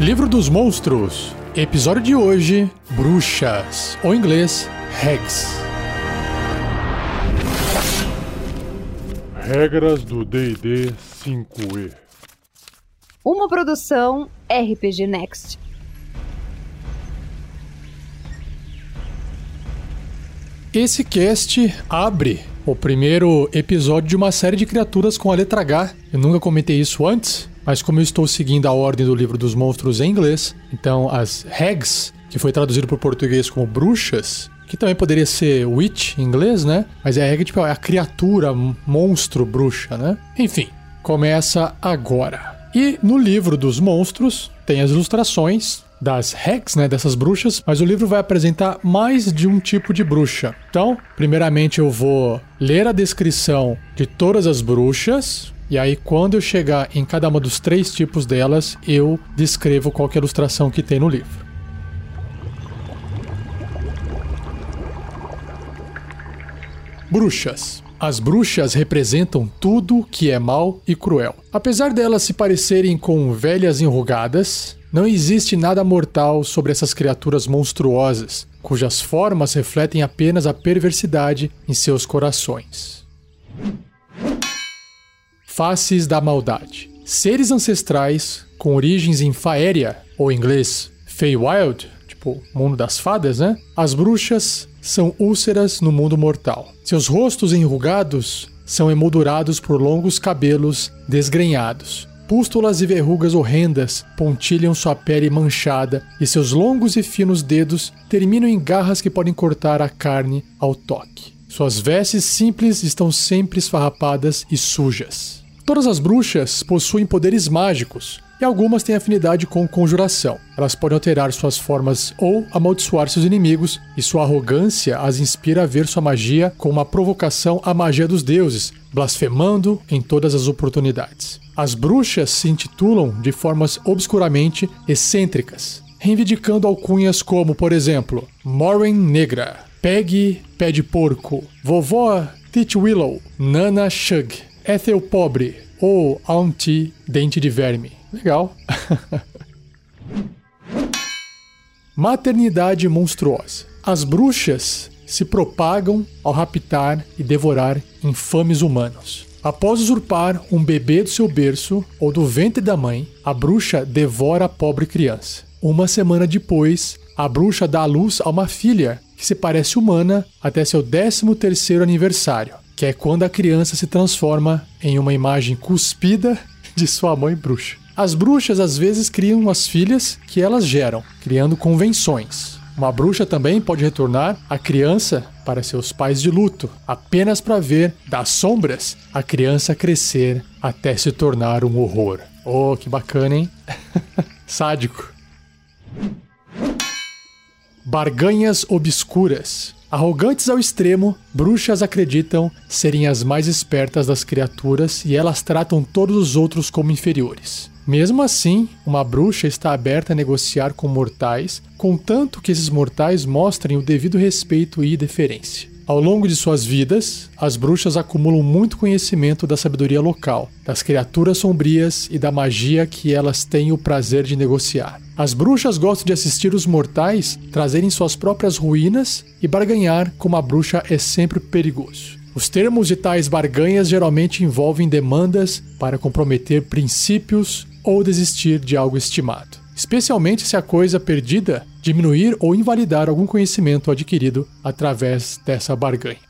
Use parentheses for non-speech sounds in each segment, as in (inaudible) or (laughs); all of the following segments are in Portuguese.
Livro dos Monstros. Episódio de hoje: Bruxas, ou em inglês, Hags. Regras do D&D 5e. Uma produção RPG Next. Esse cast abre o primeiro episódio de uma série de criaturas com a letra H. Eu nunca comentei isso antes, mas como eu estou seguindo a ordem do livro dos monstros em inglês, então as Hags, que foi traduzido para o português como bruxas, que também poderia ser witch em inglês, né? Mas é a tipo, é a criatura, monstro, bruxa, né? Enfim, começa agora. E no livro dos monstros tem as ilustrações das Hex, né, dessas bruxas, mas o livro vai apresentar mais de um tipo de bruxa. Então, primeiramente eu vou ler a descrição de todas as bruxas, e aí, quando eu chegar em cada uma dos três tipos delas, eu descrevo qual é ilustração que tem no livro. Bruxas. As bruxas representam tudo que é mal e cruel. Apesar delas se parecerem com velhas enrugadas, não existe nada mortal sobre essas criaturas monstruosas, cujas formas refletem apenas a perversidade em seus corações. Faces da maldade. Seres ancestrais com origens em Faéria, ou em inglês Feywild, tipo mundo das fadas, né? As bruxas são úlceras no mundo mortal. Seus rostos enrugados são emoldurados por longos cabelos desgrenhados, Pústulas e verrugas horrendas pontilham sua pele manchada e seus longos e finos dedos terminam em garras que podem cortar a carne ao toque. Suas vestes simples estão sempre esfarrapadas e sujas. Todas as bruxas possuem poderes mágicos, e algumas têm afinidade com conjuração. Elas podem alterar suas formas ou amaldiçoar seus inimigos, e sua arrogância as inspira a ver sua magia como uma provocação à magia dos deuses, blasfemando em todas as oportunidades. As bruxas se intitulam de formas obscuramente excêntricas, reivindicando alcunhas como, por exemplo, Morin Negra, Peggy Pé de Porco, Vovó Titch Willow, Nana Shug, Ethel Pobre ou Auntie Dente de Verme. Legal. (laughs) Maternidade monstruosa. As bruxas se propagam ao raptar e devorar infames humanos. Após usurpar um bebê do seu berço ou do ventre da mãe, a bruxa devora a pobre criança. Uma semana depois, a bruxa dá à luz a uma filha que se parece humana até seu 13 terceiro aniversário, que é quando a criança se transforma em uma imagem cuspida de sua mãe bruxa. As bruxas às vezes criam as filhas que elas geram, criando convenções. Uma bruxa também pode retornar a criança para seus pais de luto, apenas para ver das sombras a criança crescer até se tornar um horror. Oh, que bacana, hein? (laughs) Sádico. Barganhas obscuras. Arrogantes ao extremo, bruxas acreditam serem as mais espertas das criaturas e elas tratam todos os outros como inferiores. Mesmo assim, uma bruxa está aberta a negociar com mortais, contanto que esses mortais mostrem o devido respeito e deferência. Ao longo de suas vidas, as bruxas acumulam muito conhecimento da sabedoria local, das criaturas sombrias e da magia que elas têm o prazer de negociar. As bruxas gostam de assistir os mortais trazerem suas próprias ruínas e barganhar como a bruxa é sempre perigoso. Os termos de tais barganhas geralmente envolvem demandas para comprometer princípios ou desistir de algo estimado, especialmente se a coisa perdida diminuir ou invalidar algum conhecimento adquirido através dessa barganha.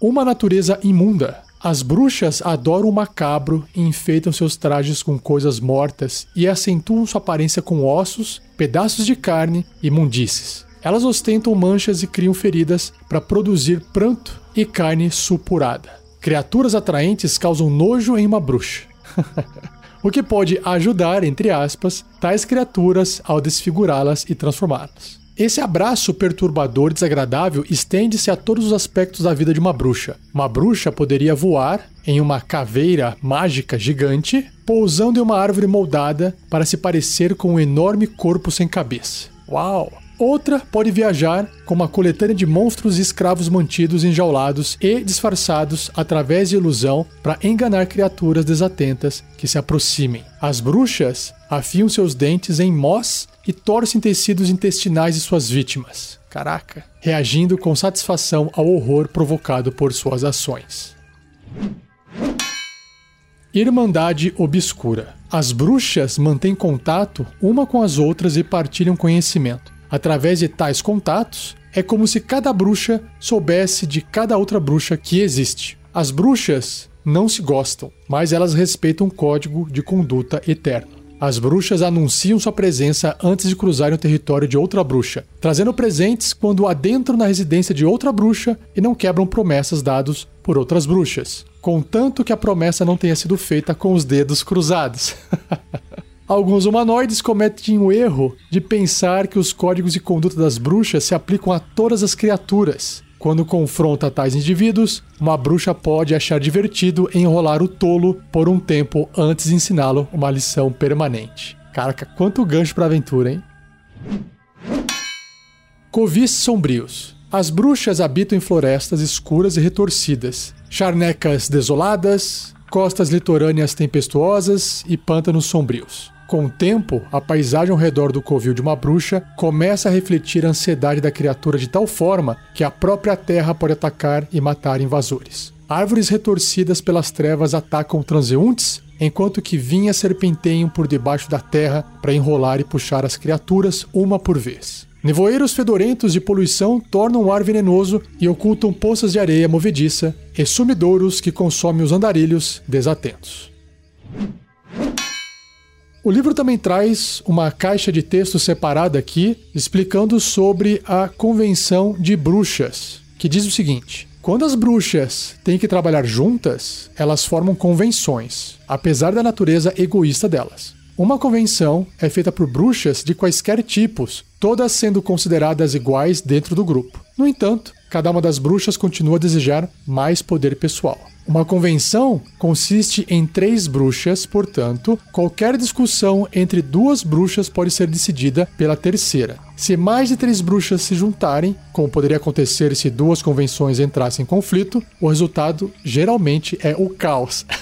Uma natureza imunda. As bruxas adoram o macabro e enfeitam seus trajes com coisas mortas e acentuam sua aparência com ossos, pedaços de carne e mundices. Elas ostentam manchas e criam feridas para produzir pranto e carne supurada. Criaturas atraentes causam nojo em uma bruxa. (laughs) o que pode ajudar, entre aspas, tais criaturas ao desfigurá-las e transformá-las. Esse abraço perturbador e desagradável estende-se a todos os aspectos da vida de uma bruxa. Uma bruxa poderia voar em uma caveira mágica gigante, pousando em uma árvore moldada para se parecer com um enorme corpo sem cabeça. Uau! Outra pode viajar com uma coletânea de monstros e escravos mantidos enjaulados e disfarçados através de ilusão para enganar criaturas desatentas que se aproximem. As bruxas afiam seus dentes em mós e torcem tecidos intestinais de suas vítimas. Caraca! Reagindo com satisfação ao horror provocado por suas ações. Irmandade Obscura. As bruxas mantêm contato uma com as outras e partilham conhecimento. Através de tais contatos, é como se cada bruxa soubesse de cada outra bruxa que existe. As bruxas não se gostam, mas elas respeitam um código de conduta eterno. As bruxas anunciam sua presença antes de cruzarem o território de outra bruxa, trazendo presentes quando adentram na residência de outra bruxa e não quebram promessas dadas por outras bruxas, contanto que a promessa não tenha sido feita com os dedos cruzados. (laughs) Alguns humanoides cometem o erro de pensar que os códigos de conduta das bruxas se aplicam a todas as criaturas. Quando confronta tais indivíduos, uma bruxa pode achar divertido enrolar o tolo por um tempo antes de ensiná-lo uma lição permanente. Caraca, quanto gancho pra aventura, hein? Covis sombrios. As bruxas habitam em florestas escuras e retorcidas, charnecas desoladas, costas litorâneas tempestuosas e pântanos sombrios. Com o tempo, a paisagem ao redor do covil de uma bruxa começa a refletir a ansiedade da criatura de tal forma que a própria terra pode atacar e matar invasores. Árvores retorcidas pelas trevas atacam transeuntes, enquanto que vinhas serpenteiam por debaixo da terra para enrolar e puxar as criaturas uma por vez. Nevoeiros fedorentos de poluição tornam o ar venenoso e ocultam poças de areia movediça e sumidouros que consomem os andarilhos desatentos. O livro também traz uma caixa de texto separada aqui, explicando sobre a Convenção de Bruxas, que diz o seguinte: quando as bruxas têm que trabalhar juntas, elas formam convenções, apesar da natureza egoísta delas. Uma convenção é feita por bruxas de quaisquer tipos, todas sendo consideradas iguais dentro do grupo. No entanto, cada uma das bruxas continua a desejar mais poder pessoal. Uma convenção consiste em três bruxas, portanto, qualquer discussão entre duas bruxas pode ser decidida pela terceira. Se mais de três bruxas se juntarem, como poderia acontecer se duas convenções entrassem em conflito, o resultado geralmente é o caos. (laughs)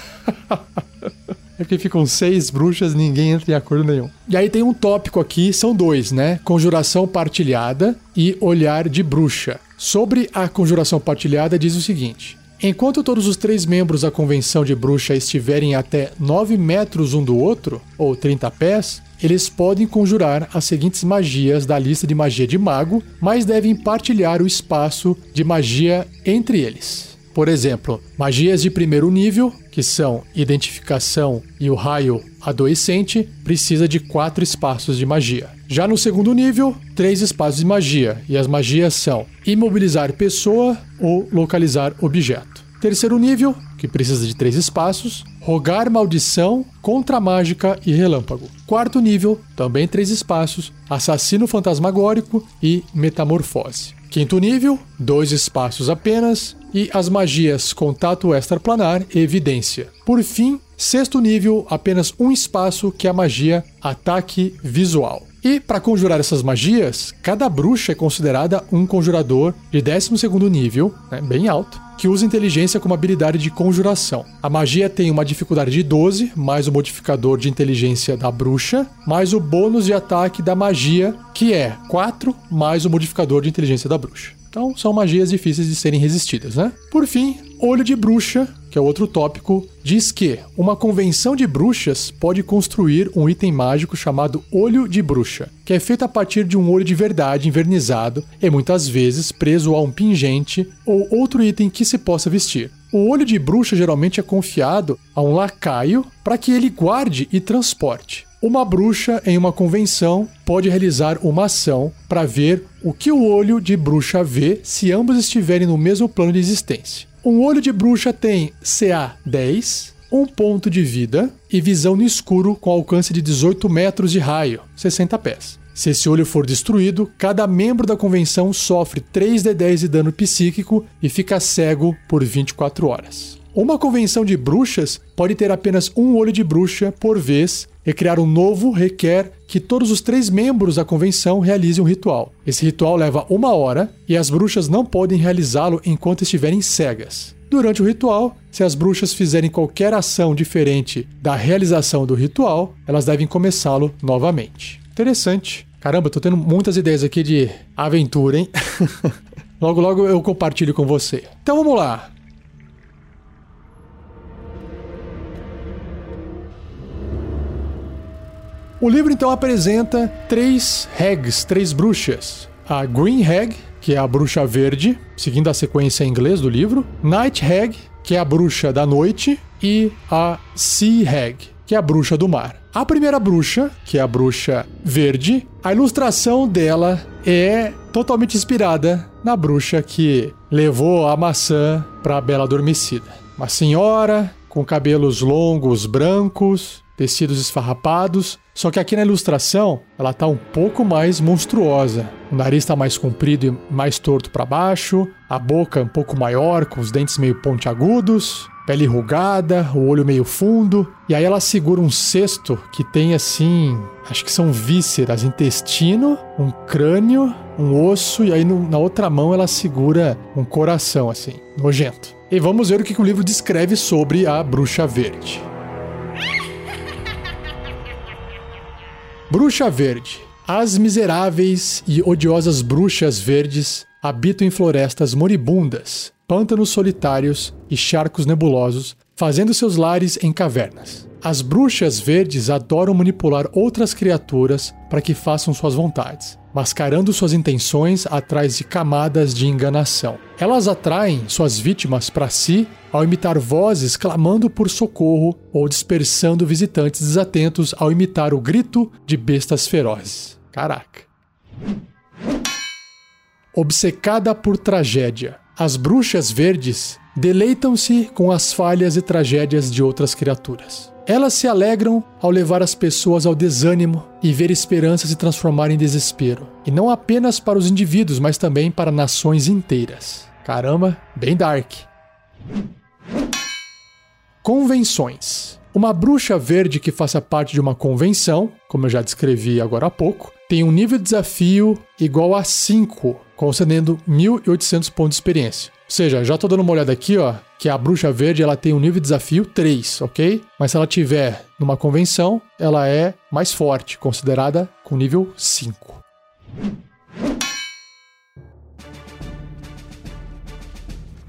É que ficam seis bruxas ninguém entra em acordo nenhum. E aí tem um tópico aqui, são dois, né? Conjuração partilhada e olhar de bruxa. Sobre a conjuração partilhada, diz o seguinte: Enquanto todos os três membros da convenção de bruxa estiverem até 9 metros um do outro, ou 30 pés, eles podem conjurar as seguintes magias da lista de magia de mago, mas devem partilhar o espaço de magia entre eles. Por exemplo, magias de primeiro nível, que são identificação e o raio adoecente, precisa de quatro espaços de magia. Já no segundo nível, três espaços de magia, e as magias são imobilizar pessoa ou localizar objeto. Terceiro nível, que precisa de três espaços, rogar maldição, contra mágica e relâmpago. Quarto nível, também três espaços, assassino fantasmagórico e metamorfose. Quinto nível, dois espaços apenas, e as magias Contato Extraplanar e Evidência. Por fim, sexto nível, apenas um espaço que é a magia Ataque Visual. E para conjurar essas magias, cada bruxa é considerada um conjurador de 12 nível, né, bem alto, que usa inteligência como habilidade de conjuração. A magia tem uma dificuldade de 12, mais o modificador de inteligência da bruxa, mais o bônus de ataque da magia, que é 4, mais o modificador de inteligência da bruxa. Então são magias difíceis de serem resistidas, né? Por fim, olho de bruxa, que é outro tópico, diz que uma convenção de bruxas pode construir um item mágico chamado olho de bruxa, que é feito a partir de um olho de verdade invernizado e muitas vezes preso a um pingente ou outro item que se possa vestir. O olho de bruxa geralmente é confiado a um lacaio para que ele guarde e transporte. Uma bruxa em uma convenção pode realizar uma ação para ver o que o olho de bruxa vê se ambos estiverem no mesmo plano de existência. Um olho de bruxa tem CA 10, um ponto de vida e visão no escuro com alcance de 18 metros de raio, 60 pés. Se esse olho for destruído, cada membro da convenção sofre 3 de 10 de dano psíquico e fica cego por 24 horas. Uma convenção de bruxas pode ter apenas um olho de bruxa por vez e criar um novo requer que todos os três membros da convenção realizem um ritual. Esse ritual leva uma hora e as bruxas não podem realizá-lo enquanto estiverem cegas. Durante o ritual, se as bruxas fizerem qualquer ação diferente da realização do ritual, elas devem começá-lo novamente. Interessante. Caramba, tô tendo muitas ideias aqui de aventura, hein? (laughs) logo, logo eu compartilho com você. Então vamos lá. O livro então apresenta três hags, três bruxas. A Green Hag, que é a bruxa verde, seguindo a sequência em inglês do livro. Night Hag, que é a bruxa da noite. E a Sea Hag, que é a bruxa do mar. A primeira bruxa, que é a bruxa verde, a ilustração dela é totalmente inspirada na bruxa que levou a maçã para a Bela Adormecida. Uma senhora com cabelos longos brancos, tecidos esfarrapados, só que aqui na ilustração ela tá um pouco mais monstruosa. O nariz está mais comprido e mais torto para baixo, a boca um pouco maior, com os dentes meio pontiagudos, pele enrugada, o olho meio fundo, e aí ela segura um cesto que tem assim, acho que são vísceras, intestino, um crânio, um osso, e aí no, na outra mão ela segura um coração assim, nojento. E vamos ver o que, que o livro descreve sobre a bruxa verde. Bruxa Verde. As miseráveis e odiosas bruxas verdes habitam em florestas moribundas, pântanos solitários e charcos nebulosos, fazendo seus lares em cavernas. As bruxas verdes adoram manipular outras criaturas para que façam suas vontades, mascarando suas intenções atrás de camadas de enganação. Elas atraem suas vítimas para si ao imitar vozes clamando por socorro ou dispersando visitantes desatentos ao imitar o grito de bestas ferozes. Caraca. Obcecada por tragédia, as bruxas verdes deleitam-se com as falhas e tragédias de outras criaturas. Elas se alegram ao levar as pessoas ao desânimo e ver esperança se transformar em desespero. E não apenas para os indivíduos, mas também para nações inteiras. Caramba, bem dark. Convenções. Uma bruxa verde que faça parte de uma convenção, como eu já descrevi agora há pouco, tem um nível de desafio igual a 5, concedendo 1.800 pontos de experiência. Ou seja, já tô dando uma olhada aqui, ó, que a bruxa verde ela tem um nível de desafio 3, ok? Mas se ela tiver numa convenção, ela é mais forte, considerada com nível 5.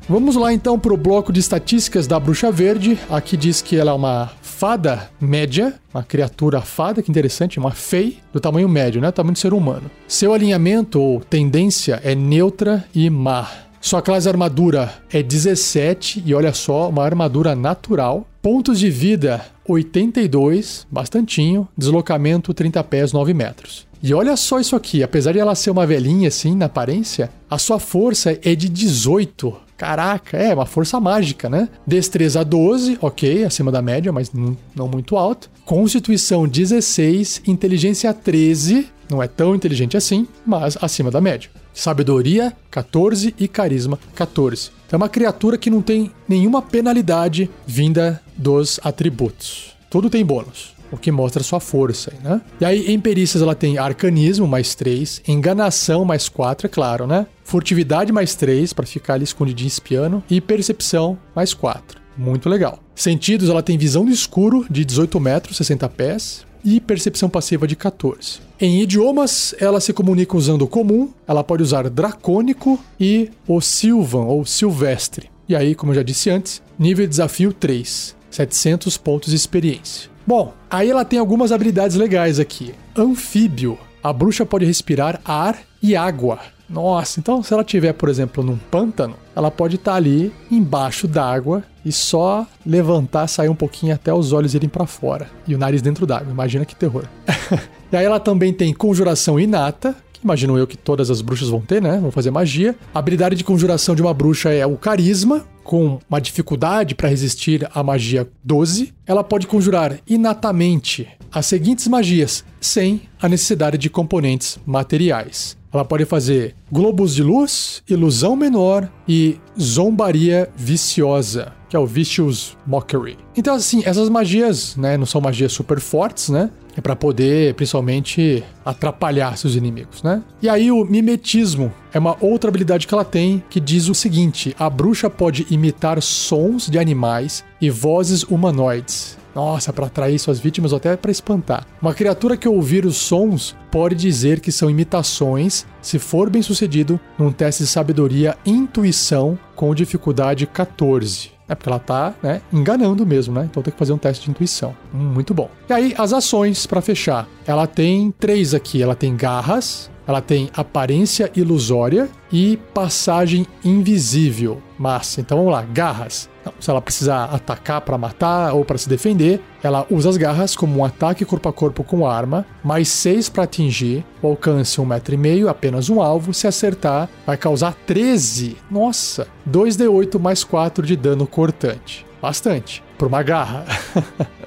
Vamos lá então para o bloco de estatísticas da Bruxa Verde. Aqui diz que ela é uma fada média, uma criatura fada, que interessante, uma fei do tamanho médio, né? Tamanho de ser humano. Seu alinhamento ou tendência é neutra e má. Sua classe armadura é 17 e olha só, uma armadura natural. Pontos de vida 82, bastantinho. Deslocamento 30 pés, 9 metros. E olha só isso aqui, apesar de ela ser uma velhinha assim na aparência, a sua força é de 18. Caraca, é uma força mágica, né? Destreza 12, ok, acima da média, mas não muito alto. Constituição 16, inteligência 13, não é tão inteligente assim, mas acima da média. Sabedoria 14 e carisma 14. É uma criatura que não tem nenhuma penalidade vinda dos atributos. Tudo tem bônus o que mostra sua força, né? E aí, em perícias, ela tem arcanismo mais 3, enganação mais 4, é claro, né? Furtividade mais 3, para ficar ali escondidinho espiando, e percepção mais 4. Muito legal. Sentidos, ela tem visão no escuro de 18 metros, 60 pés, e percepção passiva de 14. Em idiomas, ela se comunica usando o comum, ela pode usar dracônico e o silvan ou silvestre. E aí, como eu já disse antes, nível de desafio 3, 700 pontos de experiência. Bom, aí ela tem algumas habilidades legais aqui. Anfíbio. A bruxa pode respirar ar e água. Nossa, então se ela tiver, por exemplo, num pântano, ela pode estar tá ali embaixo d'água e só levantar, sair um pouquinho até os olhos irem para fora e o nariz dentro d'água. Imagina que terror. (laughs) e aí ela também tem conjuração inata, imagino eu que todas as bruxas vão ter, né? Vão fazer magia. A habilidade de conjuração de uma bruxa é o carisma, com uma dificuldade para resistir à magia 12. Ela pode conjurar inatamente as seguintes magias, sem a necessidade de componentes materiais. Ela pode fazer globos de luz, ilusão menor e zombaria viciosa, que é o Vicious Mockery. Então, assim, essas magias, né, não são magias super fortes, né? É para poder, principalmente, atrapalhar seus inimigos, né? E aí o mimetismo é uma outra habilidade que ela tem que diz o seguinte: a bruxa pode imitar sons de animais e vozes humanoides. Nossa, para atrair suas vítimas ou até para espantar. Uma criatura que ouvir os sons pode dizer que são imitações, se for bem sucedido, num teste de sabedoria intuição com dificuldade 14. É porque ela tá, né, enganando mesmo, né? Então tem que fazer um teste de intuição. Hum, muito bom. E aí, as ações para fechar. Ela tem três aqui. Ela tem garras, ela tem aparência ilusória e passagem invisível. Massa. Então vamos lá, garras. Então, se ela precisar atacar para matar ou para se defender, ela usa as garras como um ataque corpo a corpo com arma, mais 6 para atingir, o alcance 1,5m, apenas um alvo. Se acertar, vai causar 13. Nossa! 2d8 mais 4 de dano cortante. Bastante. Por uma garra. (laughs)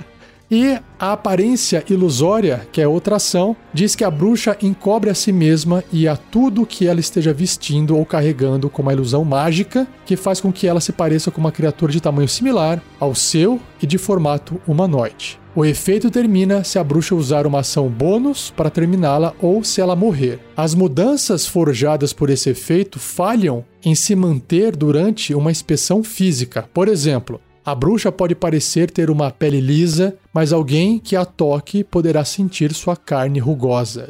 E a aparência ilusória, que é outra ação, diz que a bruxa encobre a si mesma e a tudo que ela esteja vestindo ou carregando com uma ilusão mágica que faz com que ela se pareça com uma criatura de tamanho similar ao seu e de formato humanoide. O efeito termina se a bruxa usar uma ação bônus para terminá-la ou se ela morrer. As mudanças forjadas por esse efeito falham em se manter durante uma inspeção física. Por exemplo, a bruxa pode parecer ter uma pele lisa, mas alguém que a toque poderá sentir sua carne rugosa.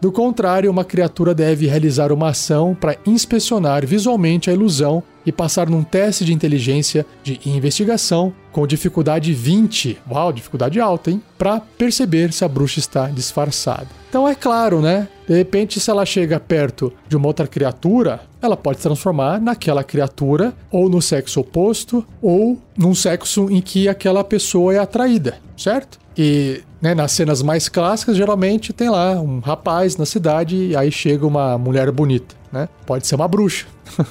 Do contrário, uma criatura deve realizar uma ação para inspecionar visualmente a ilusão e passar num teste de inteligência de investigação com dificuldade 20. Uau, dificuldade alta, hein? Para perceber se a bruxa está disfarçada. Então é claro, né? De repente, se ela chega perto de uma outra criatura, ela pode se transformar naquela criatura, ou no sexo oposto, ou num sexo em que aquela pessoa é atraída, certo? E né, nas cenas mais clássicas, geralmente tem lá um rapaz na cidade e aí chega uma mulher bonita, né? Pode ser uma bruxa. (laughs)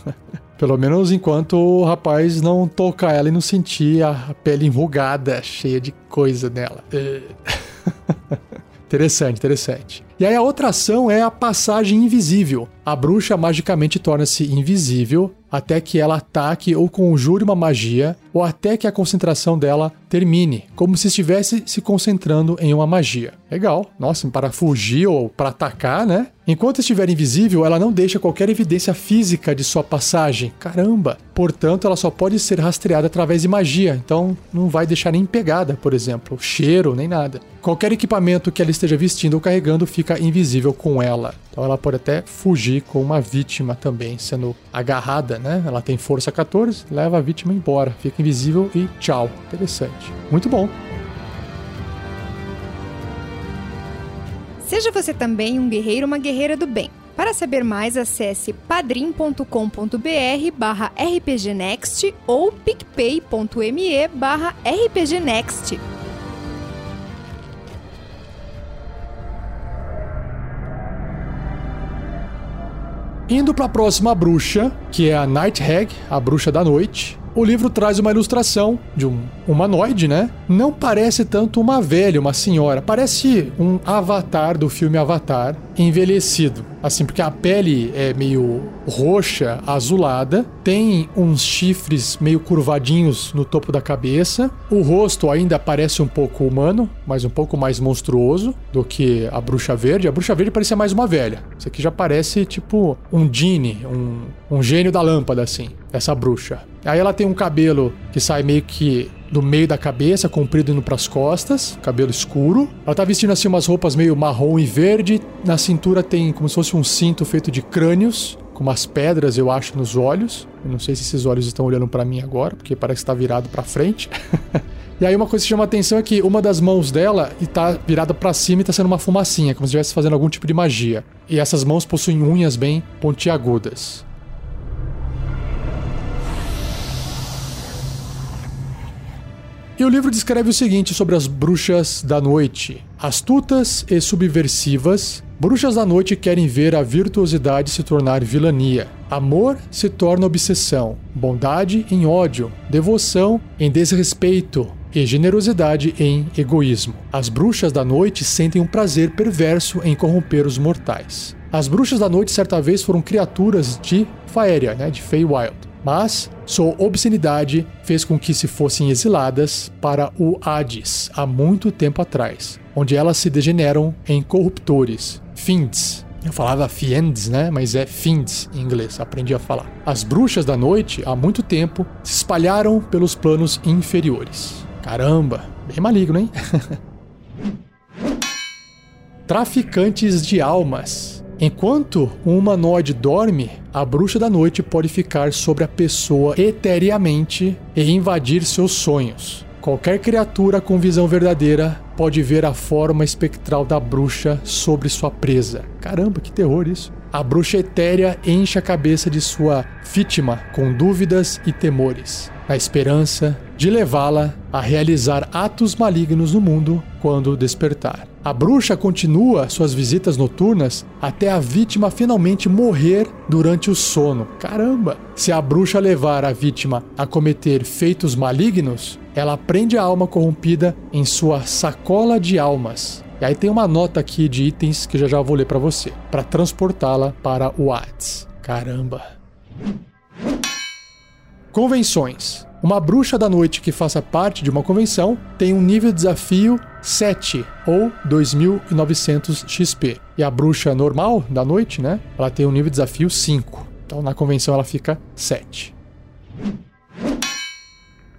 Pelo menos enquanto o rapaz não tocar ela e não sentir a pele enrugada, cheia de coisa nela. (laughs) interessante, interessante. E aí a outra ação é a passagem invisível. A bruxa magicamente torna-se invisível até que ela ataque ou conjure uma magia, ou até que a concentração dela termine, como se estivesse se concentrando em uma magia. Legal, nossa, para fugir ou para atacar, né? Enquanto estiver invisível, ela não deixa qualquer evidência física de sua passagem. Caramba! Portanto, ela só pode ser rastreada através de magia, então não vai deixar nem pegada, por exemplo, cheiro, nem nada. Qualquer equipamento que ela esteja vestindo ou carregando fica invisível com ela. Então ela pode até fugir com uma vítima também, sendo agarrada, né? Ela tem força 14, leva a vítima embora, fica invisível e tchau. Interessante. Muito bom. Seja você também um guerreiro ou uma guerreira do bem. Para saber mais, acesse padrim.com.br barra rpgnext ou picpay.me barra rpgnext. Indo para a próxima bruxa, que é a Night Hag, a bruxa da noite. O livro traz uma ilustração de um humanoide, né? Não parece tanto uma velha, uma senhora. Parece um avatar do filme Avatar envelhecido. Assim, porque a pele é meio roxa, azulada, tem uns chifres meio curvadinhos no topo da cabeça. O rosto ainda parece um pouco humano, mas um pouco mais monstruoso do que a bruxa verde. A bruxa verde parecia mais uma velha. Isso aqui já parece tipo um Genie, um, um gênio da lâmpada, assim, essa bruxa. Aí ela tem um cabelo que sai meio que do meio da cabeça, comprido indo pras costas, cabelo escuro. Ela tá vestindo assim umas roupas meio marrom e verde. Na cintura tem como se fosse um cinto feito de crânios, com umas pedras, eu acho, nos olhos. Eu não sei se esses olhos estão olhando para mim agora, porque parece que tá virado para frente. (laughs) E aí uma coisa que chama atenção é que uma das mãos dela está virada para cima e está sendo uma fumacinha, como se estivesse fazendo algum tipo de magia. E essas mãos possuem unhas bem pontiagudas. E o livro descreve o seguinte sobre as bruxas da noite. Astutas e subversivas, bruxas da noite querem ver a virtuosidade se tornar vilania. Amor se torna obsessão, bondade em ódio, devoção em desrespeito, e generosidade em egoísmo. As bruxas da noite sentem um prazer perverso em corromper os mortais. As bruxas da noite certa vez foram criaturas de Faeria, né, de Feywild. Mas sua obscenidade fez com que se fossem exiladas para o Hades há muito tempo atrás, onde elas se degeneram em corruptores, Fiends. Eu falava Fiends, né? Mas é Fiends em inglês, aprendi a falar. As bruxas da noite, há muito tempo, se espalharam pelos planos inferiores. Caramba, bem maligno, hein? (laughs) Traficantes de almas. Enquanto um humanoide dorme, a bruxa da noite pode ficar sobre a pessoa eteriamente e invadir seus sonhos. Qualquer criatura com visão verdadeira pode ver a forma espectral da bruxa sobre sua presa. Caramba, que terror isso! A bruxa etérea enche a cabeça de sua vítima com dúvidas e temores, na esperança de levá-la a realizar atos malignos no mundo quando despertar. A bruxa continua suas visitas noturnas até a vítima finalmente morrer durante o sono. Caramba! Se a bruxa levar a vítima a cometer feitos malignos, ela prende a alma corrompida em sua sacola de almas e aí tem uma nota aqui de itens que já já vou ler para você, para transportá-la para o Hades. Caramba. Convenções. Uma bruxa da noite que faça parte de uma convenção tem um nível de desafio 7 ou 2900 XP. E a bruxa normal da noite, né? Ela tem um nível de desafio 5. Então na convenção ela fica 7.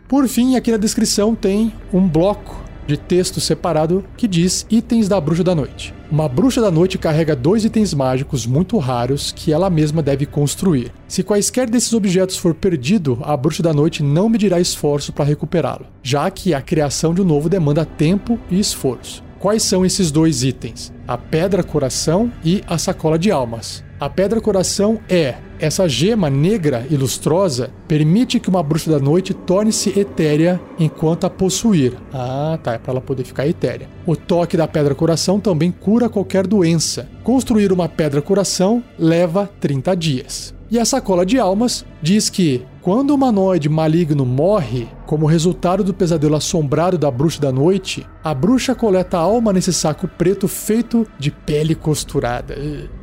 Por fim, aqui na descrição tem um bloco de texto separado que diz itens da Bruxa da Noite. Uma bruxa da noite carrega dois itens mágicos muito raros que ela mesma deve construir. Se quaisquer desses objetos for perdido, a bruxa da noite não medirá esforço para recuperá-lo, já que a criação de um novo demanda tempo e esforço. Quais são esses dois itens? A pedra coração e a sacola de almas. A pedra coração é essa gema negra e lustrosa permite que uma bruxa da noite torne-se etérea enquanto a possuir. Ah, tá, é para ela poder ficar etérea. O toque da pedra coração também cura qualquer doença. Construir uma pedra coração leva 30 dias. E a sacola de almas diz que quando o humanoide maligno morre, como resultado do pesadelo assombrado da bruxa da noite, a bruxa coleta a alma nesse saco preto feito de pele costurada.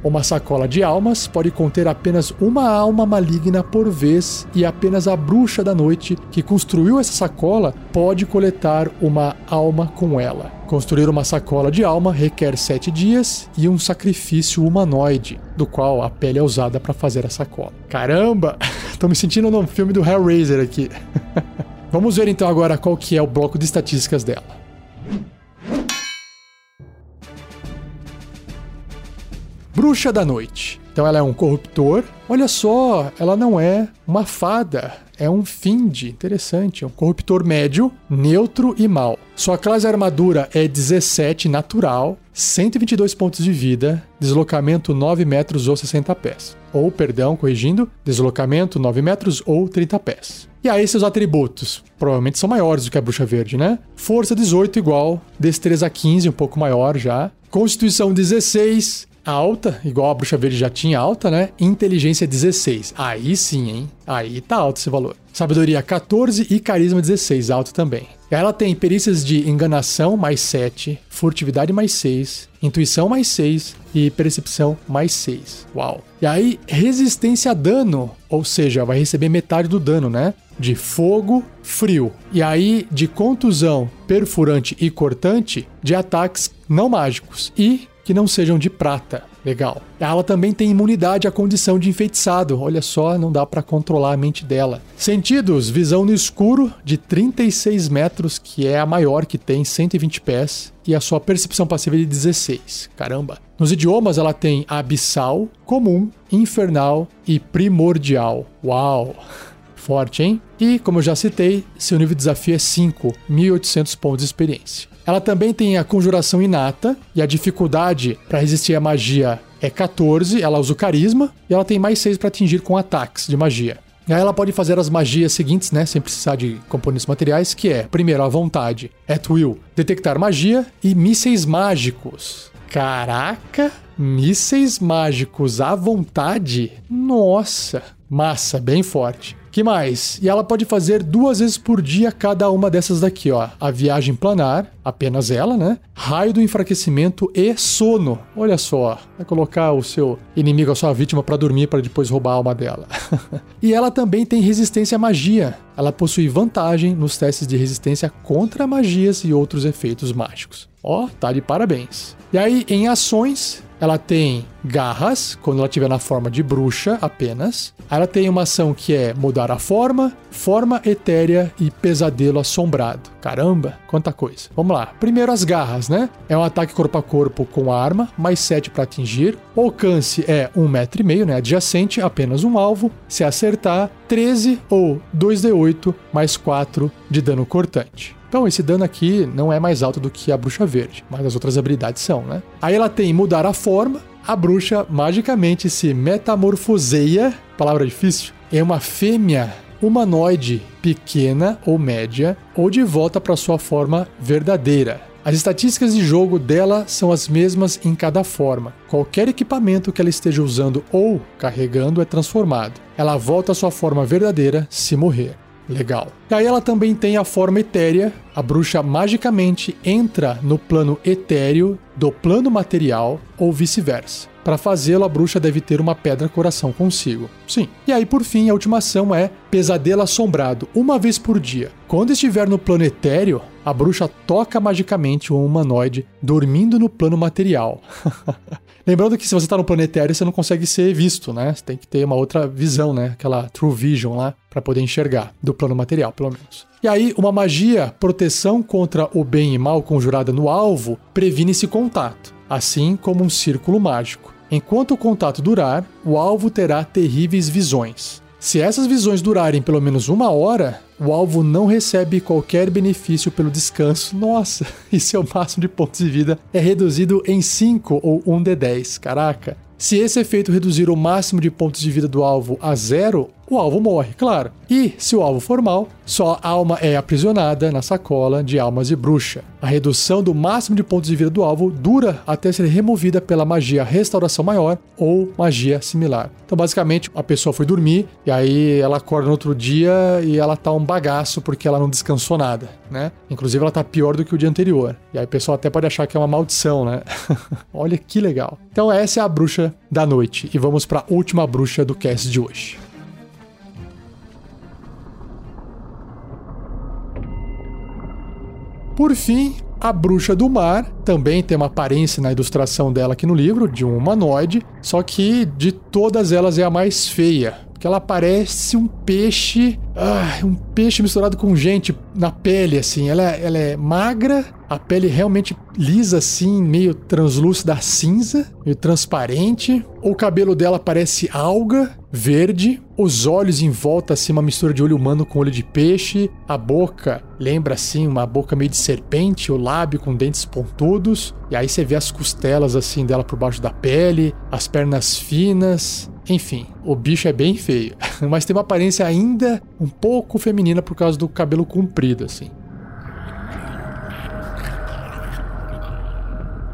Uma sacola de almas pode conter apenas uma alma maligna por vez e apenas a bruxa da noite que construiu essa sacola pode coletar uma alma com ela. Construir uma sacola de alma requer sete dias e um sacrifício humanoide, do qual a pele é usada para fazer a sacola. Caramba! (laughs) Tô me sentindo no filme do Hellraiser aqui. (laughs) Vamos ver então agora qual que é o bloco de estatísticas dela. Bruxa da Noite. Então ela é um corruptor. Olha só, ela não é uma fada, é um Find. Interessante, é um corruptor médio, neutro e mal. Sua classe armadura é 17 natural, 122 pontos de vida, deslocamento 9 metros ou 60 pés. Ou, perdão, corrigindo, deslocamento 9 metros ou 30 pés. E aí seus atributos, provavelmente são maiores do que a bruxa verde, né? Força 18 igual, destreza 15, um pouco maior já. Constituição 16, alta, igual a bruxa verde já tinha alta, né? Inteligência 16. Aí sim, hein? Aí tá alto esse valor. Sabedoria 14 e carisma 16, alto também. Ela tem perícias de enganação mais 7, furtividade mais 6, intuição mais 6 e percepção mais 6. Uau. E aí, resistência a dano, ou seja, vai receber metade do dano, né? De fogo, frio. E aí, de contusão, perfurante e cortante, de ataques não mágicos. E que não sejam de prata. Legal. Ela também tem imunidade à condição de enfeitiçado. Olha só, não dá para controlar a mente dela. Sentidos: visão no escuro de 36 metros, que é a maior que tem, 120 pés, e a sua percepção passiva de 16. Caramba. Nos idiomas ela tem abissal, comum, infernal e primordial. Uau. Forte, hein? E, como eu já citei, seu nível de desafio é 5, 1800 pontos de experiência. Ela também tem a conjuração inata e a dificuldade para resistir à magia é 14, ela usa o carisma e ela tem mais 6 para atingir com ataques de magia. Aí ela pode fazer as magias seguintes, né, sem precisar de componentes materiais, que é, primeiro, a vontade, at will, detectar magia e mísseis mágicos. Caraca, mísseis mágicos à vontade? Nossa, massa, bem forte. Que mais? E ela pode fazer duas vezes por dia cada uma dessas daqui, ó. A viagem planar, apenas ela, né? Raio do enfraquecimento e sono. Olha só, vai colocar o seu inimigo, a sua vítima, para dormir para depois roubar a alma dela. (laughs) e ela também tem resistência à magia. Ela possui vantagem nos testes de resistência contra magias e outros efeitos mágicos. Ó, tá de parabéns. E aí, em ações, ela tem garras, quando ela estiver na forma de bruxa apenas. Ela tem uma ação que é mudar a forma, forma etérea e pesadelo assombrado. Caramba, quanta coisa. Vamos lá. Primeiro as garras, né? É um ataque corpo a corpo com arma, mais 7 para atingir. O alcance é 1,5 metro, e meio, né? Adjacente, apenas um alvo. Se acertar, 13 ou 2d8 mais 4 de dano cortante. Então, esse dano aqui não é mais alto do que a bruxa verde, mas as outras habilidades são, né? Aí ela tem mudar a forma, a bruxa magicamente se metamorfoseia, palavra difícil, é uma fêmea humanoide pequena ou média, ou de volta para sua forma verdadeira. As estatísticas de jogo dela são as mesmas em cada forma. Qualquer equipamento que ela esteja usando ou carregando é transformado. Ela volta à sua forma verdadeira se morrer. Legal. E aí ela também tem a forma etérea. A bruxa magicamente entra no plano etéreo do plano material ou vice-versa. Para fazê-lo, a bruxa deve ter uma pedra coração consigo. Sim. E aí, por fim, a última ação é Pesadelo Assombrado, uma vez por dia. Quando estiver no plano etéreo, a bruxa toca magicamente um humanoide dormindo no plano material. (laughs) Lembrando que se você está no planetário, você não consegue ser visto, né? Você tem que ter uma outra visão, né? Aquela True Vision lá, para poder enxergar, do plano material, pelo menos. E aí, uma magia, proteção contra o bem e mal conjurada no alvo, previne esse contato, assim como um círculo mágico. Enquanto o contato durar, o alvo terá terríveis visões. Se essas visões durarem pelo menos uma hora, o alvo não recebe qualquer benefício pelo descanso. Nossa, (laughs) e seu máximo de pontos de vida é reduzido em 5 ou 1 de 10. Caraca. Se esse efeito reduzir o máximo de pontos de vida do alvo a zero, o alvo morre, claro. E, se o alvo for mal, sua alma é aprisionada na sacola de almas de bruxa. A redução do máximo de pontos de vida do alvo dura até ser removida pela magia Restauração Maior ou magia similar. Então, basicamente, a pessoa foi dormir e aí ela acorda no outro dia e ela tá um bagaço porque ela não descansou nada, né? Inclusive, ela tá pior do que o dia anterior. E aí o pessoal até pode achar que é uma maldição, né? (laughs) Olha que legal. Então, essa é a bruxa da noite e vamos para a última bruxa do cast de hoje. Por fim, a bruxa do mar também tem uma aparência na ilustração dela aqui no livro, de um humanoide, só que de todas elas é a mais feia. Porque ela parece um peixe. Ah, um peixe misturado com gente na pele, assim. Ela, ela é magra, a pele realmente lisa, assim, meio translúcida cinza, meio transparente. O cabelo dela parece alga, verde. Os olhos em volta, assim, uma mistura de olho humano com olho de peixe. A boca lembra, assim, uma boca meio de serpente. O lábio com dentes pontudos. E aí você vê as costelas, assim, dela por baixo da pele. As pernas finas. Enfim, o bicho é bem feio, (laughs) mas tem uma aparência ainda um pouco feminina por causa do cabelo comprido, assim.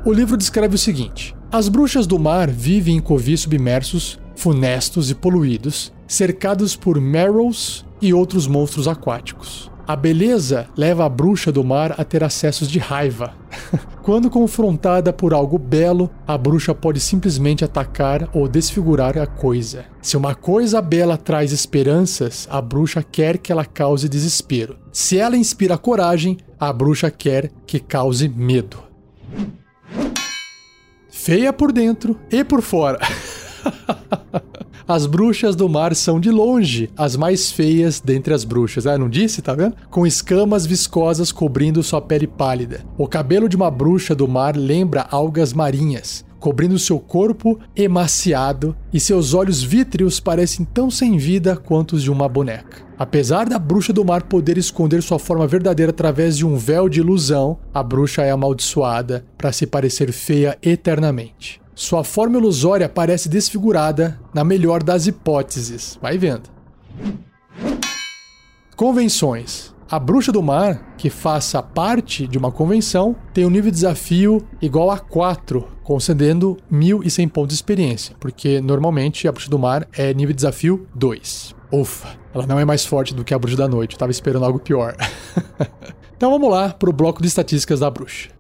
O livro descreve o seguinte: as bruxas do mar vivem em covis submersos, funestos e poluídos, cercados por marrows e outros monstros aquáticos. A beleza leva a bruxa do mar a ter acessos de raiva. (laughs) Quando confrontada por algo belo, a bruxa pode simplesmente atacar ou desfigurar a coisa. Se uma coisa bela traz esperanças, a bruxa quer que ela cause desespero. Se ela inspira coragem, a bruxa quer que cause medo. Feia por dentro e por fora. (laughs) As bruxas do mar são de longe as mais feias dentre as bruxas. Ah, não disse, tá vendo? Com escamas viscosas cobrindo sua pele pálida. O cabelo de uma bruxa do mar lembra algas marinhas, cobrindo seu corpo emaciado, e seus olhos vítreos parecem tão sem vida quanto os de uma boneca. Apesar da bruxa do mar poder esconder sua forma verdadeira através de um véu de ilusão, a bruxa é amaldiçoada para se parecer feia eternamente. Sua forma ilusória parece desfigurada, na melhor das hipóteses. Vai vendo. Convenções. A bruxa do mar, que faça parte de uma convenção, tem um nível de desafio igual a 4, concedendo 1.100 pontos de experiência, porque normalmente a bruxa do mar é nível de desafio 2. Ufa, ela não é mais forte do que a bruxa da noite. Eu tava esperando algo pior. (laughs) então vamos lá pro bloco de estatísticas da bruxa.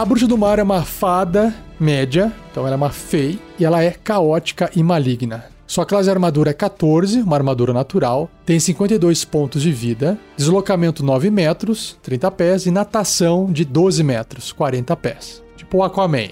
A bruxa do mar é uma fada média, então ela é uma fei, e ela é caótica e maligna. Sua classe de armadura é 14, uma armadura natural, tem 52 pontos de vida, deslocamento 9 metros, 30 pés, e natação de 12 metros, 40 pés. Tipo o Aquaman.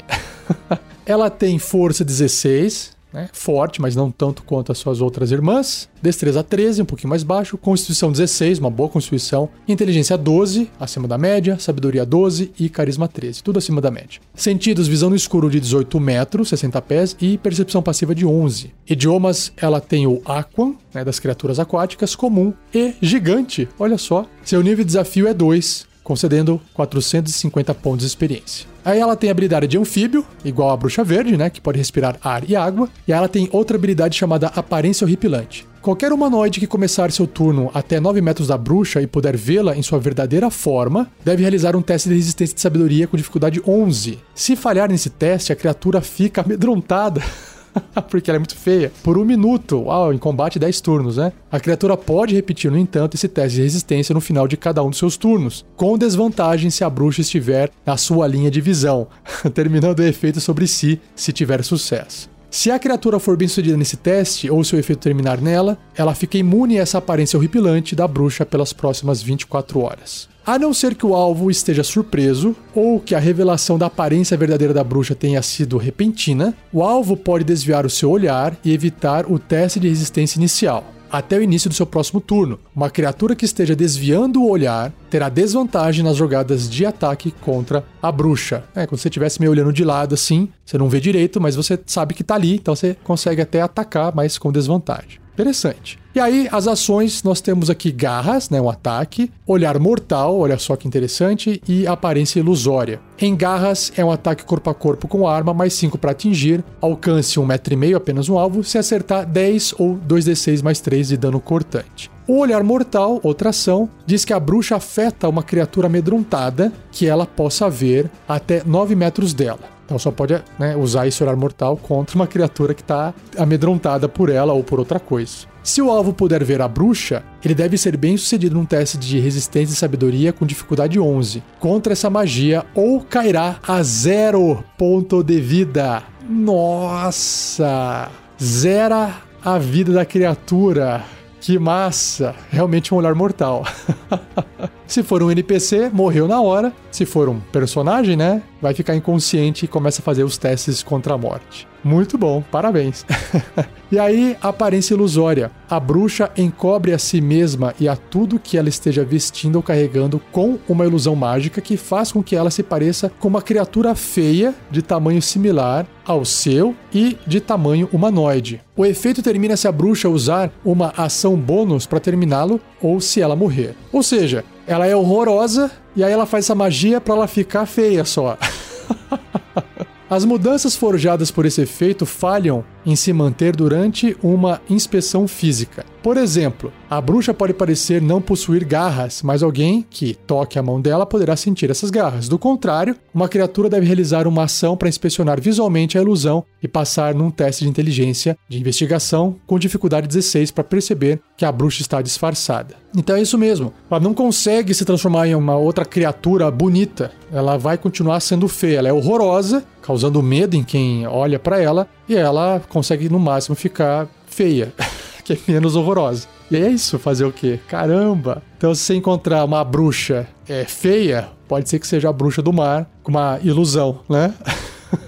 (laughs) ela tem força 16, né? Forte, mas não tanto quanto as suas outras irmãs. Destreza 13, um pouquinho mais baixo. Constituição 16, uma boa constituição. Inteligência 12, acima da média. Sabedoria 12 e carisma 13, tudo acima da média. Sentidos, visão no escuro de 18 metros, 60 pés. E percepção passiva de 11. Idiomas, ela tem o Aquan, né, das criaturas aquáticas, comum e gigante. Olha só. Seu nível de desafio é 2, concedendo 450 pontos de experiência. Aí ela tem a habilidade de anfíbio, igual a bruxa verde, né, que pode respirar ar e água, e ela tem outra habilidade chamada aparência horripilante. Qualquer humanoide que começar seu turno até 9 metros da bruxa e puder vê-la em sua verdadeira forma, deve realizar um teste de resistência de sabedoria com dificuldade 11. Se falhar nesse teste, a criatura fica amedrontada (laughs) (laughs) porque ela é muito feia, por um minuto, uau, em combate 10 turnos, né? A criatura pode repetir, no entanto, esse teste de resistência no final de cada um dos seus turnos, com desvantagem se a bruxa estiver na sua linha de visão, (laughs) terminando o efeito sobre si se tiver sucesso. Se a criatura for bem sucedida nesse teste, ou seu efeito terminar nela, ela fica imune a essa aparência horripilante da bruxa pelas próximas 24 horas. A não ser que o alvo esteja surpreso ou que a revelação da aparência verdadeira da bruxa tenha sido repentina, o alvo pode desviar o seu olhar e evitar o teste de resistência inicial até o início do seu próximo turno. Uma criatura que esteja desviando o olhar terá desvantagem nas jogadas de ataque contra a bruxa. É, quando você estivesse meio olhando de lado assim, você não vê direito, mas você sabe que tá ali, então você consegue até atacar, mas com desvantagem. Interessante. E aí, as ações, nós temos aqui garras, né, um ataque, olhar mortal, olha só que interessante, e aparência ilusória. Em garras, é um ataque corpo a corpo com arma, mais 5 para atingir, alcance 1,5m apenas um alvo, se acertar 10 ou 2d6 mais 3 de dano cortante. O olhar mortal, outra ação, diz que a bruxa afeta uma criatura amedrontada que ela possa ver até 9 metros dela. Então só pode né, usar esse olhar mortal contra uma criatura que está amedrontada por ela ou por outra coisa. Se o alvo puder ver a bruxa, ele deve ser bem sucedido num teste de resistência e sabedoria com dificuldade 11 contra essa magia ou cairá a zero ponto de vida. Nossa! Zera a vida da criatura. Que massa! Realmente um olhar mortal. (laughs) Se for um NPC, morreu na hora. Se for um personagem, né? Vai ficar inconsciente e começa a fazer os testes contra a morte. Muito bom, parabéns. (laughs) e aí, aparência ilusória. A bruxa encobre a si mesma e a tudo que ela esteja vestindo ou carregando com uma ilusão mágica que faz com que ela se pareça com uma criatura feia de tamanho similar ao seu e de tamanho humanoide. O efeito termina se a bruxa usar uma ação bônus para terminá-lo ou se ela morrer. Ou seja, ela é horrorosa e aí ela faz essa magia para ela ficar feia só. (laughs) As mudanças forjadas por esse efeito falham em se manter durante uma inspeção física. Por exemplo, a bruxa pode parecer não possuir garras, mas alguém que toque a mão dela poderá sentir essas garras. Do contrário, uma criatura deve realizar uma ação para inspecionar visualmente a ilusão e passar num teste de inteligência de investigação com dificuldade 16 para perceber que a bruxa está disfarçada. Então é isso mesmo. Ela não consegue se transformar em uma outra criatura bonita. Ela vai continuar sendo feia. Ela é horrorosa, causando medo em quem olha para ela, e ela consegue no máximo ficar feia. (laughs) que é menos horrorosa. E é isso, fazer o quê? Caramba! Então, se você encontrar uma bruxa é, feia, pode ser que seja a bruxa do mar, com uma ilusão, né?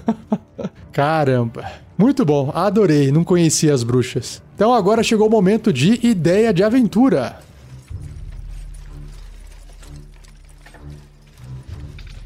(laughs) Caramba! Muito bom, adorei, não conhecia as bruxas. Então agora chegou o momento de ideia de aventura.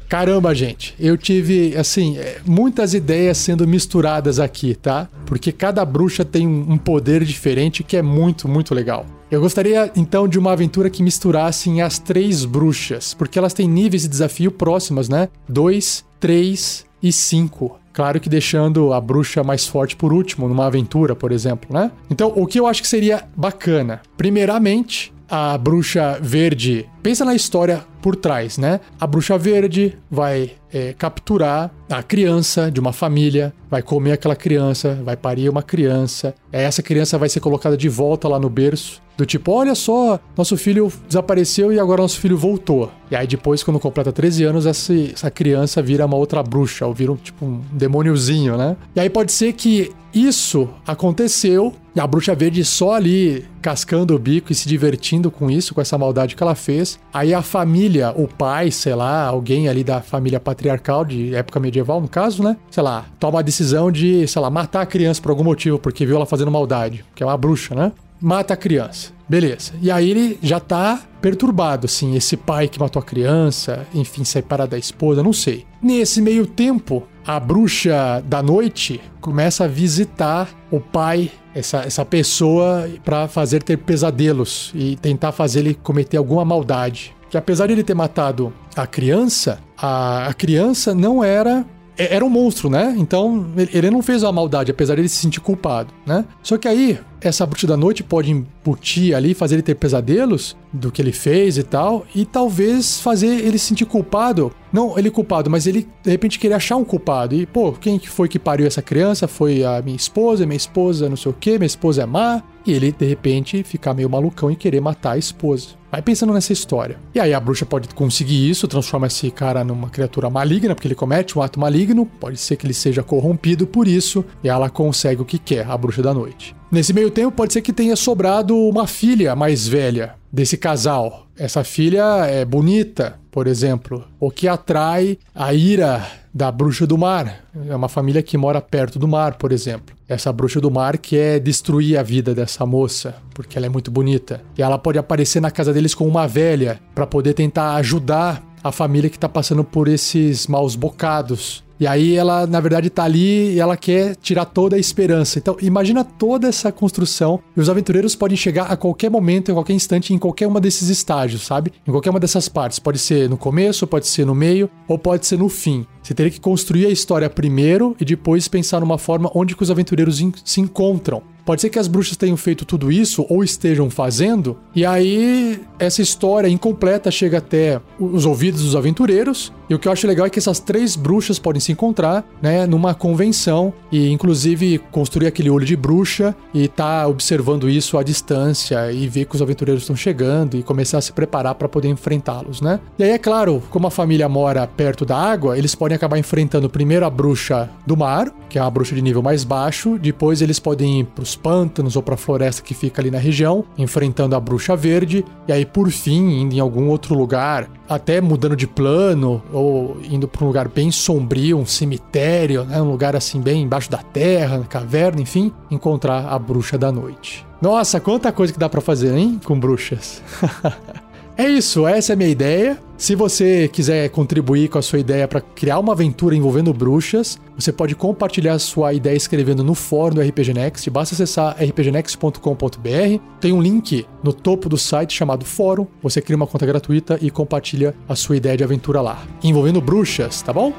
Caramba, gente, eu tive, assim, é, muitas ideias sendo misturadas aqui, tá? Porque cada bruxa tem um poder diferente que é muito, muito legal. Eu gostaria então de uma aventura que misturasse as três bruxas, porque elas têm níveis de desafio próximos, né? 2, 3 e 5. Claro que deixando a bruxa mais forte por último, numa aventura, por exemplo, né? Então, o que eu acho que seria bacana? Primeiramente, a bruxa verde pensa na história por trás, né? A bruxa verde vai é, capturar a criança de uma família, vai comer aquela criança, vai parir uma criança. Essa criança vai ser colocada de volta lá no berço. Do tipo, olha só, nosso filho desapareceu e agora nosso filho voltou. E aí depois, quando completa 13 anos, essa, essa criança vira uma outra bruxa, ou vira um, tipo um demôniozinho, né? E aí pode ser que isso aconteceu e a bruxa verde só ali cascando o bico e se divertindo com isso, com essa maldade que ela fez. Aí a família, o pai, sei lá, alguém ali da família patriarcal de época medieval, no caso, né? Sei lá, toma a decisão de, sei lá, matar a criança por algum motivo, porque viu ela fazendo maldade, que é uma bruxa, né? Mata a criança. Beleza. E aí ele já tá perturbado, assim, esse pai que matou a criança, enfim, separado da esposa, não sei. Nesse meio tempo, a bruxa da noite começa a visitar o pai, essa, essa pessoa, para fazer ter pesadelos e tentar fazer ele cometer alguma maldade. Que apesar de ele ter matado a criança, a, a criança não era é, era um monstro, né? Então ele não fez uma maldade, apesar de ele se sentir culpado, né? Só que aí, essa bruxa da noite pode embutir ali, fazer ele ter pesadelos do que ele fez e tal, e talvez fazer ele se sentir culpado. Não ele culpado, mas ele de repente querer achar um culpado. E, pô, quem foi que pariu essa criança? Foi a minha esposa, minha esposa não sei o que, minha esposa é má. E ele, de repente, ficar meio malucão e querer matar a esposa. Vai pensando nessa história. E aí a bruxa pode conseguir isso, transforma esse cara numa criatura maligna, porque ele comete um ato maligno, pode ser que ele seja corrompido por isso, e ela consegue o que quer, a bruxa da noite. Nesse meio tempo, pode ser que tenha sobrado uma filha mais velha desse casal. Essa filha é bonita, por exemplo, o que atrai a ira da bruxa do mar. É uma família que mora perto do mar, por exemplo. Essa bruxa do mar quer destruir a vida dessa moça, porque ela é muito bonita. E ela pode aparecer na casa deles com uma velha para poder tentar ajudar a família que está passando por esses maus bocados. E aí ela, na verdade, tá ali e ela quer tirar toda a esperança. Então, imagina toda essa construção. E os aventureiros podem chegar a qualquer momento, em qualquer instante, em qualquer uma desses estágios, sabe? Em qualquer uma dessas partes. Pode ser no começo, pode ser no meio, ou pode ser no fim. Você teria que construir a história primeiro e depois pensar numa forma onde que os aventureiros se encontram. Pode ser que as bruxas tenham feito tudo isso ou estejam fazendo, e aí essa história incompleta chega até os ouvidos dos aventureiros. E o que eu acho legal é que essas três bruxas podem se encontrar, né, numa convenção e inclusive construir aquele olho de bruxa e tá observando isso à distância e ver que os aventureiros estão chegando e começar a se preparar para poder enfrentá-los, né? E aí é claro, como a família mora perto da água, eles podem acabar enfrentando primeiro a bruxa do mar, que é uma bruxa de nível mais baixo, depois eles podem ir pros pântanos ou pra floresta que fica ali na região, enfrentando a bruxa verde, e aí por fim indo em algum outro lugar, até mudando de plano ou indo para um lugar bem sombrio, um cemitério, né, um lugar assim bem embaixo da terra, na caverna, enfim, encontrar a bruxa da noite. Nossa, quanta coisa que dá para fazer, hein, com bruxas. (laughs) É isso, essa é a minha ideia. Se você quiser contribuir com a sua ideia para criar uma aventura envolvendo bruxas, você pode compartilhar sua ideia escrevendo no fórum do RPG Next. Basta acessar rpgnext.com.br. Tem um link no topo do site chamado Fórum. Você cria uma conta gratuita e compartilha a sua ideia de aventura lá, envolvendo bruxas, tá bom?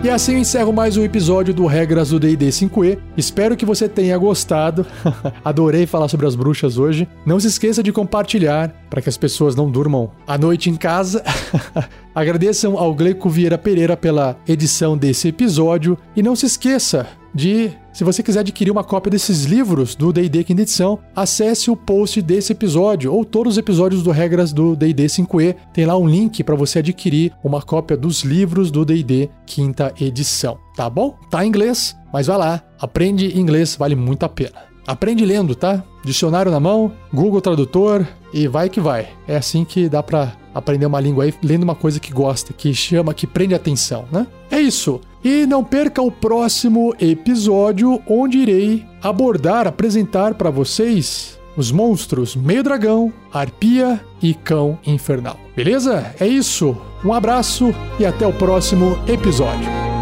E assim eu encerro mais um episódio do Regras do D&D 5e. Espero que você tenha gostado. (laughs) Adorei falar sobre as bruxas hoje. Não se esqueça de compartilhar para que as pessoas não durmam à noite em casa. (laughs) Agradeçam ao Gleico Vieira Pereira pela edição desse episódio e não se esqueça de se você quiser adquirir uma cópia desses livros do D&D Quinta Edição, acesse o post desse episódio ou todos os episódios do Regras do D&D 5e. Tem lá um link para você adquirir uma cópia dos livros do D&D Quinta Edição, tá bom? Tá em inglês, mas vai lá, aprende inglês, vale muito a pena. Aprende lendo, tá? Dicionário na mão, Google Tradutor e vai que vai. É assim que dá para aprender uma língua aí lendo uma coisa que gosta, que chama, que prende atenção, né? É isso. E não perca o próximo episódio, onde irei abordar, apresentar para vocês os monstros Meio Dragão, Arpia e Cão Infernal. Beleza? É isso. Um abraço e até o próximo episódio.